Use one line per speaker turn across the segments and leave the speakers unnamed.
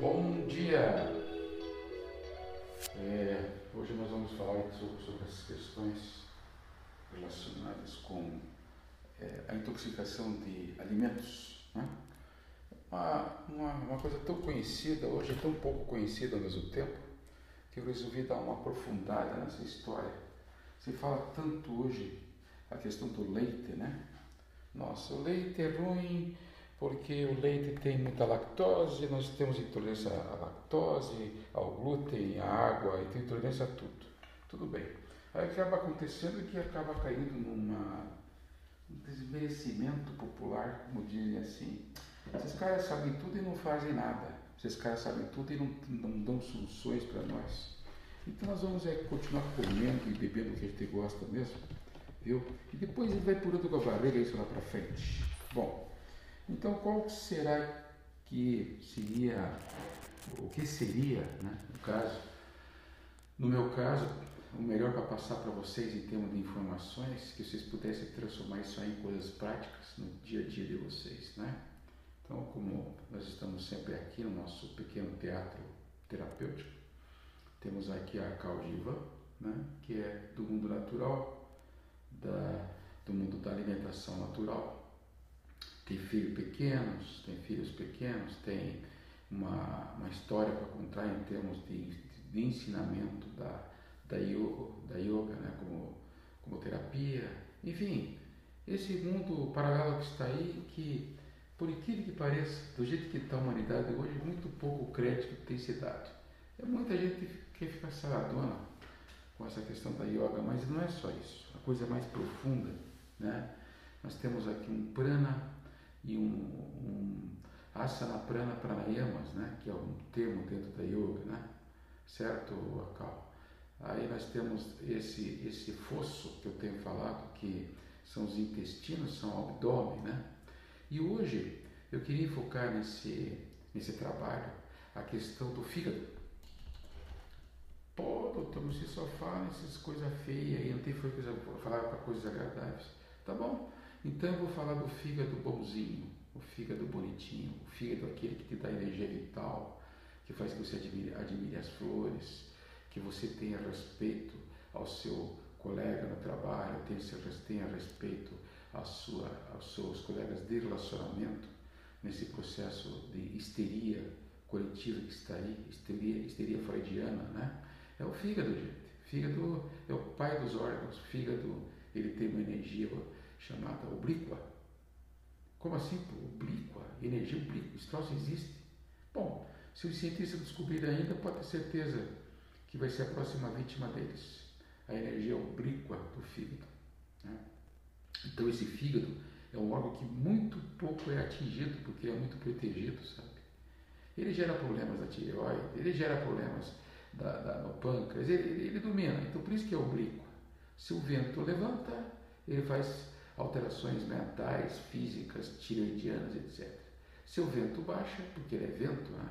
Bom dia! É, hoje nós vamos falar sobre, sobre as questões relacionadas com é, a intoxicação de alimentos. Né? Uma, uma, uma, coisa tão conhecida, hoje tão pouco conhecida ao mesmo tempo, que eu resolvi dar uma aprofundada nessa história. Se fala tanto hoje a questão do leite, né? Nossa, o leite é ruim porque o leite tem muita lactose, nós temos intolerância à lactose, ao glúten, à água, e tem intolerância a tudo. Tudo bem. Aí acaba acontecendo que acaba caindo numa um desmerecimento popular, como dizem assim. Esses caras sabem tudo e não fazem nada. Esses caras sabem tudo e não, não dão soluções para nós. Então nós vamos é, continuar comendo e bebendo o que a gente gosta mesmo, viu? E depois ele vai purando com a barriga isso lá para frente. Bom, então, qual será que seria, o que seria, né, no caso, no meu caso, o melhor para passar para vocês em termos de informações, que vocês pudessem transformar isso aí em coisas práticas no dia a dia de vocês, né? Então, como nós estamos sempre aqui no nosso pequeno teatro terapêutico, temos aqui a Caldiva, né, que é do mundo natural, da, do mundo da alimentação natural, tem filhos pequenos, tem filhos pequenos, tem uma, uma história para contar em termos de, de ensinamento da, da, yoga, da yoga né, como, como terapia, enfim, esse mundo paralelo que está aí, que por incrível que pareça, do jeito que está a humanidade hoje, muito pouco crédito tem se dado. É muita gente que fica saladona com essa questão da yoga, mas não é só isso, a coisa é mais profunda, né? Nós temos aqui um prana e um, um asana prana pranayamas, né, que é um termo dentro da yoga, né, certo, Akal? Aí nós temos esse, esse fosso que eu tenho falado, que são os intestinos, são o abdômen, né? E hoje eu queria focar nesse, nesse trabalho a questão do fígado. Pô, doutor, você só fala essas coisas feias aí, não tem coisa, falar para coisas agradáveis. Tá bom? Então eu vou falar do fígado bonzinho, o fígado bonitinho, o fígado aquele que te dá energia vital, que faz que você admire, admire as flores, que você tenha respeito ao seu colega no trabalho, tenha, respeito à sua, aos seus colegas de relacionamento, nesse processo de histeria coletiva que está aí, histeria, histeria freudiana, né? É o fígado, gente. Fígado é o pai dos órgãos. Fígado, ele tem uma energia chamada oblíqua. Como assim? Oblíqua? Energia oblíqua? Isso troço existe? Bom, se os cientistas descobrirem ainda, pode ter certeza que vai ser a próxima vítima deles. A energia oblíqua do fígado. Né? Então, esse fígado é um órgão que muito pouco é atingido, porque é muito protegido, sabe? Ele gera problemas da tireoide, ele gera problemas da, da, no pâncreas, ele, ele domina. Então, por isso que é oblíqua. Se o vento levanta, ele faz alterações mentais, físicas, tiroidianas, etc. Se o vento baixa, porque ele é vento, né,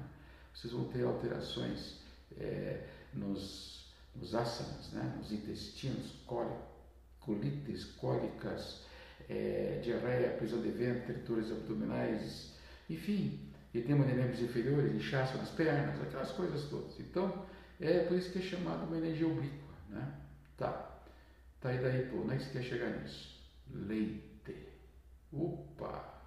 vocês vão ter alterações é, nos, nos asanas, né, nos intestinos, colites, cólicas, é, diarreia, prisão de ventre, dores abdominais, enfim, edema de membros inferiores, inchaço nas pernas, aquelas coisas todas. Então, é por isso que é chamado uma energia oblíqua, né? Tá. Tá aí daí, pô, não é que você quer chegar nisso leite. Opa!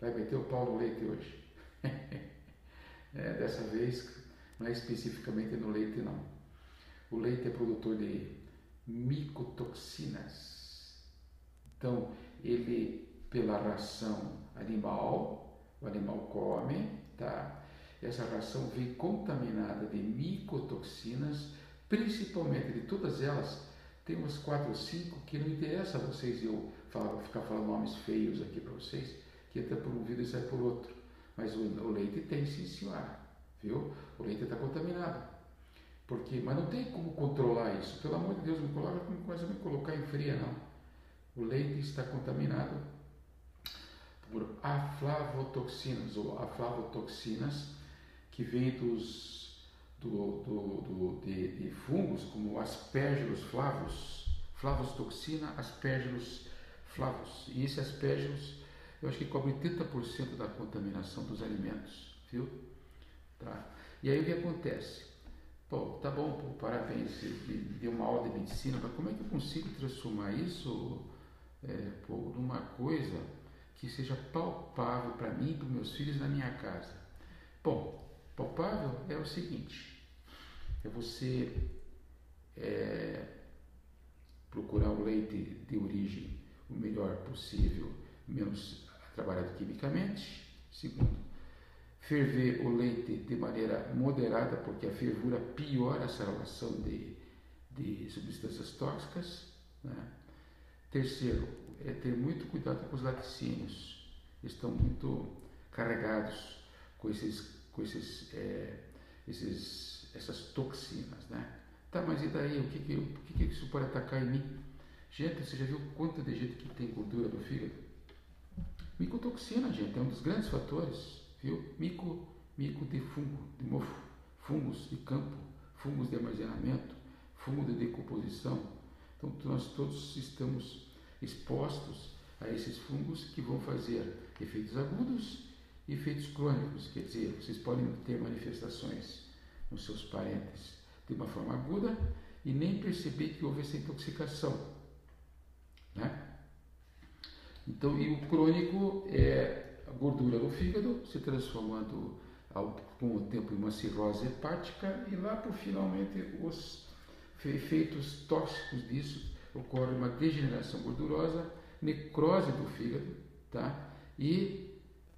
Vai meter o pau no leite hoje. é, dessa vez, não é especificamente no leite, não. O leite é produtor de micotoxinas. Então, ele, pela ração animal, o animal come, tá? Essa ração vem contaminada de micotoxinas, principalmente de todas elas tem umas quatro ou cinco que não interessa a vocês eu falar, ficar falando nomes feios aqui para vocês, que entra por um ouvido e sai por outro. Mas o, o leite tem sim, senhora. Viu? O leite está contaminado. Porque, mas não tem como controlar isso. Pelo amor de Deus, não coloca, começa a me colocar em fria, não. O leite está contaminado por aflavotoxinas ou aflavotoxinas que vêm dos do, do, do de, de, fungos como aspergillus flavus, flavus toxina, aspergillus flavus. E esse aspergillus, eu acho que cobre 30% da contaminação dos alimentos, viu? Tá? E aí o que acontece? Pô, tá bom, pô, parabéns, você deu uma aula de medicina, mas como é que eu consigo transformar isso é, pô, numa coisa que seja palpável para mim e para meus filhos na minha casa? Bom, palpável é o seguinte, é você é, procurar o leite de origem o melhor possível, menos trabalhado quimicamente. Segundo, ferver o leite de maneira moderada, porque a fervura piora essa relação de, de substâncias tóxicas. Né? Terceiro, é ter muito cuidado com os laticínios. Estão muito carregados com esses, com esses, é, esses, essas toxinas, né? Tá, mas e daí? O que que, o que que isso pode atacar em mim? Gente, você já viu quanto de gente que tem gordura no fígado? Micotoxina, gente, é um dos grandes fatores, viu? Mico, mico de fungo, de mofo, fungos de campo, fungos de armazenamento, fungo de decomposição. Então, nós todos estamos expostos a esses fungos que vão fazer efeitos agudos e efeitos crônicos, quer dizer, vocês podem ter manifestações nos seus parentes de uma forma aguda e nem perceber que houve essa intoxicação. Né? Então, e o crônico é a gordura do fígado se transformando ao, com o tempo em uma cirrose hepática e lá por finalmente os efeitos tóxicos disso ocorre uma degeneração gordurosa, necrose do fígado, tá? E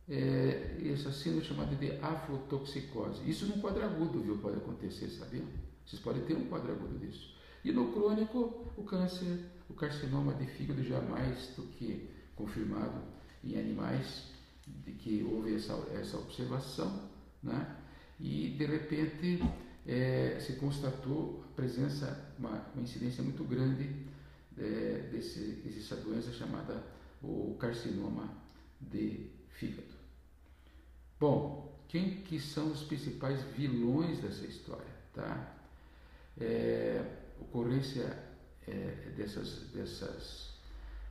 é, essa síndrome chamada de aflotoxicose. Isso no quadro agudo, viu? Pode acontecer, sabia? Vocês podem ter um quadro agudo disso. E no crônico, o câncer, o carcinoma de fígado jamais do que confirmado em animais de que houve essa, essa observação, né? E de repente é, se constatou a presença, uma, uma incidência muito grande é, desse, dessa doença chamada o carcinoma de fígado. Bom, quem que são os principais vilões dessa história, tá? é, ocorrência é, dessas, dessas,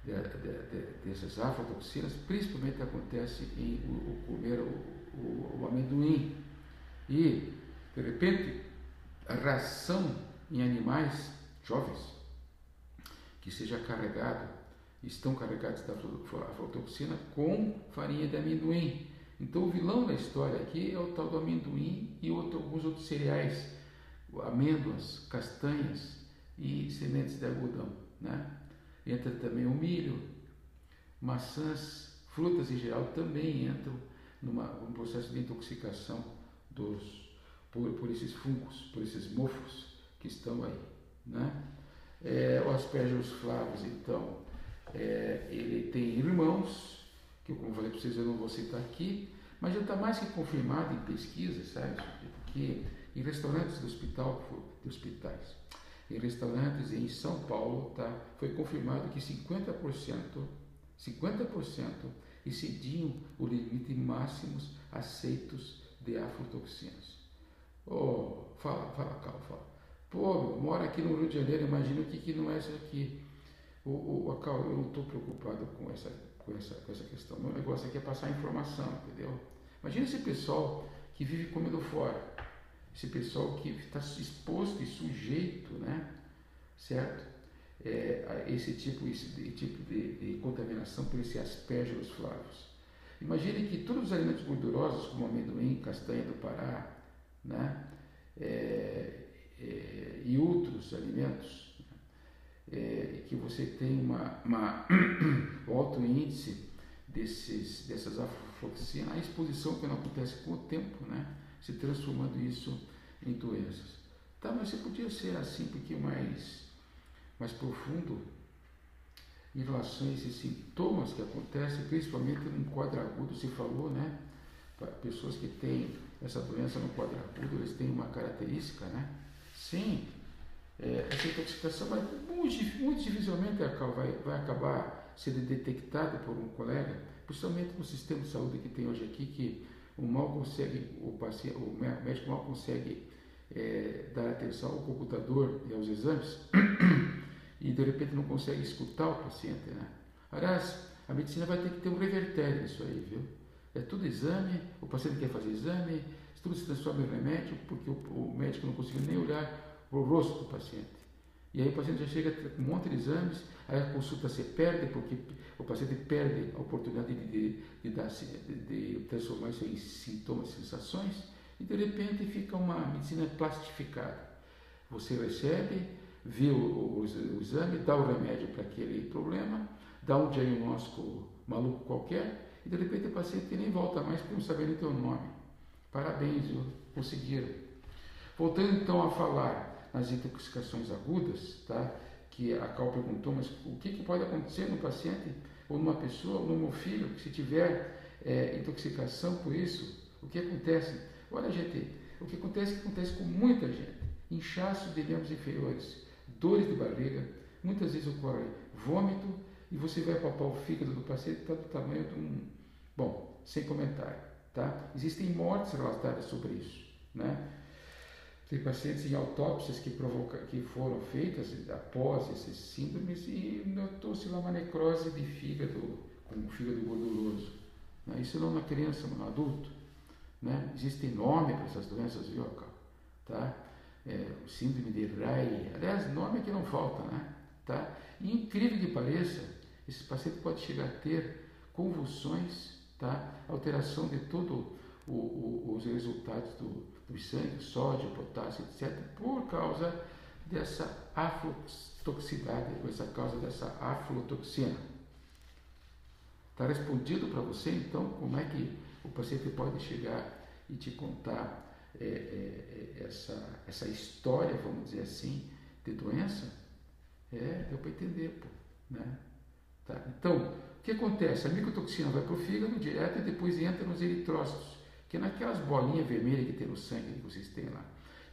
de, de, de, dessas aflatoxinas, principalmente acontece em o, comer o, o, o, amendoim. E, de repente, a ração em animais jovens que seja carregado, estão carregados da aflatoxina com farinha de amendoim. Então, o vilão da história aqui é o tal do amendoim e outro, alguns outros cereais amêndoas, castanhas e sementes de algodão. Né? Entra também o milho, maçãs, frutas em geral também entram numa, num processo de intoxicação dos, por, por esses fungos, por esses mofos que estão aí. Né? É, o aspergillus flavus, então, é, ele tem irmãos, que eu, como falei para vocês, eu não vou citar aqui, mas já está mais que confirmado em pesquisa, sabe? Porque em restaurantes do hospital, de hospitais, em restaurantes em São Paulo, tá, foi confirmado que 50%, 50% excediam o limite máximos aceitos de aflotoxinas. Oh, fala, fala, calma, fala. Pô, mora aqui no Rio de Janeiro, imagina o que, que não é isso aqui. O, Cal, eu não estou preocupado com essa, com, essa, com essa questão. Meu negócio aqui é passar informação, entendeu? Imagina esse pessoal que vive comendo fora esse pessoal que está exposto e sujeito, né, certo? É, esse tipo, esse tipo de, de, contaminação por esse aspergillus flavus. Imagine que todos os alimentos gordurosos, como amendoim, castanha do Pará, né, é, é, e outros alimentos, é, que você tem uma, uma um alto índice desses, dessas afloxinas, a exposição que não acontece com o tempo, né? se transformando isso em doenças. Tá, mas você podia ser assim um pouquinho mais, mais profundo em relação a esses sintomas que acontecem, principalmente no quadro agudo, se falou, né? Para pessoas que têm essa doença no quadro agudo, eles têm uma característica, né? Sim, é, essa intoxicação vai, muito, muito dificilmente vai, vai acabar sendo detectada por um colega, principalmente no sistema de saúde que tem hoje aqui, que o mal consegue, o, paciente, o médico mal consegue é, dar atenção ao computador e aos exames e de repente não consegue escutar o paciente, né? Aliás, a medicina vai ter que ter um revertério nisso aí, viu? É tudo exame, o paciente quer fazer exame, tudo se transforma em remédio porque o, o médico não conseguiu nem olhar o rosto do paciente. E aí o paciente já chega com um monte de exames, aí a consulta se perde porque o paciente perde a oportunidade de, de, de, dar, de, de transformar isso em sintomas, sensações, e de repente fica uma medicina plastificada. Você recebe, vê o, o, o exame, dá o remédio para aquele problema, dá um diagnóstico maluco qualquer, e de repente o paciente nem volta mais porque não sabe nem teu nome. Parabéns, conseguiram. Voltando então a falar nas intoxicações agudas, tá? que a Cal perguntou, mas o que, que pode acontecer no paciente, ou numa pessoa, ou no meu filho, que se tiver é, intoxicação por isso, o que acontece? Olha, gente, o que acontece é que acontece com muita gente. Inchaço de membros inferiores, dores de barriga, muitas vezes ocorre vômito, e você vai papar o fígado do paciente, está do tamanho de um. Bom, sem comentário. Tá? Existem mortes relatadas sobre isso. Né? Tem pacientes em autópsias que, provoca, que foram feitas após esses síndromes e notou-se lá uma necrose de fígado, com o fígado gorduroso. Né? Isso não é uma criança, mas um adulto. Né? Existe nome para essas doenças, viu, tá? É, o síndrome de Ray, aliás, nome que não falta, né? Tá? E incrível que pareça, esse paciente pode chegar a ter convulsões tá? alteração de todos os resultados do, do sangue, sódio, potássio, etc., por causa dessa aflotoxicidade, por causa dessa aflotoxina. Está respondido para você, então, como é que o paciente pode chegar e te contar é, é, é essa, essa história, vamos dizer assim, de doença? É, deu para entender, pô, né? Tá? Então, que acontece? A micotoxina vai para o fígado direto e depois entra nos eritrócitos, que é naquelas bolinhas vermelhas que tem no sangue que vocês têm lá.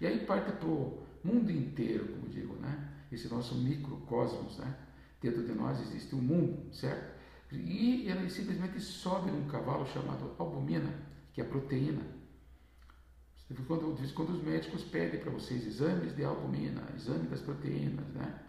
E aí parte para o mundo inteiro, como digo, né? Esse nosso microcosmos, né? Dentro de nós existe um mundo, certo? E ele simplesmente sobe num cavalo chamado albumina, que é a proteína. Quando, quando os médicos pedem para vocês exames de albumina, exame das proteínas, né?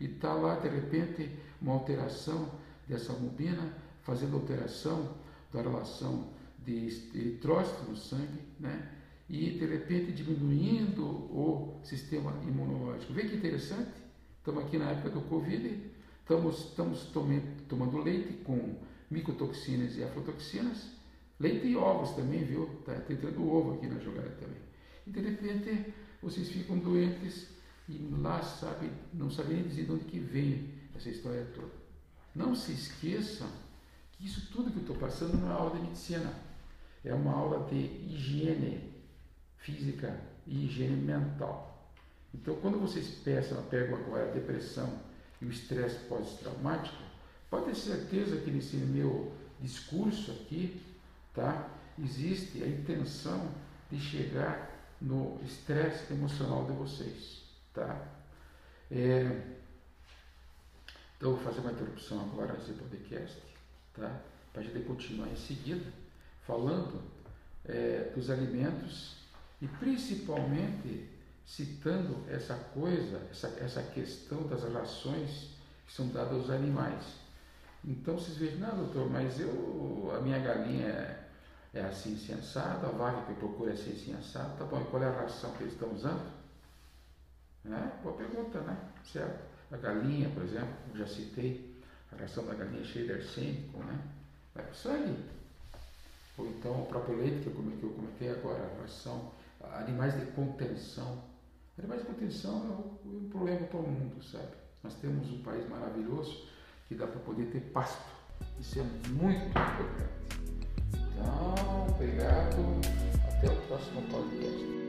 E está lá, de repente, uma alteração dessa albumina, fazendo alteração da relação de eritrócito no sangue, né? e de repente diminuindo o sistema imunológico. Vê que interessante? Estamos aqui na época do Covid, estamos, estamos tomando, tomando leite com micotoxinas e aflotoxinas, leite e ovos também, viu? Está entrando ovo aqui na jogada também. E de repente vocês ficam doentes e lá sabe, não sabem nem dizer de onde que vem essa história toda. Não se esqueçam que isso tudo que eu estou passando não é aula de medicina, é uma aula de higiene física e higiene mental. Então, quando vocês pensam, pegam agora a depressão e o estresse pós-traumático, pode ter certeza que nesse meu discurso aqui, tá, existe a intenção de chegar no estresse emocional de vocês, tá? É, então, vou fazer uma interrupção agora nesse podcast, tá? para a gente continuar em seguida falando é, dos alimentos e principalmente citando essa coisa, essa, essa questão das rações que são dadas aos animais. Então vocês vejam, não doutor, mas eu, a minha galinha é, é assim sensada, a vaca que eu procuro é assim sensada, tá bom, e qual é a ração que eles estão usando? É, boa pergunta, né? Certo? A galinha, por exemplo, já citei, a ração da galinha cheia de arsênico, né? Vai para o sangue. Ou então o próprio leite que eu comentei, eu comentei agora, ração, animais de contenção. Animais de contenção é um problema para o mundo, sabe? Nós temos um país maravilhoso que dá para poder ter pasto. Isso é muito importante. Então, obrigado. Até o próximo podcast.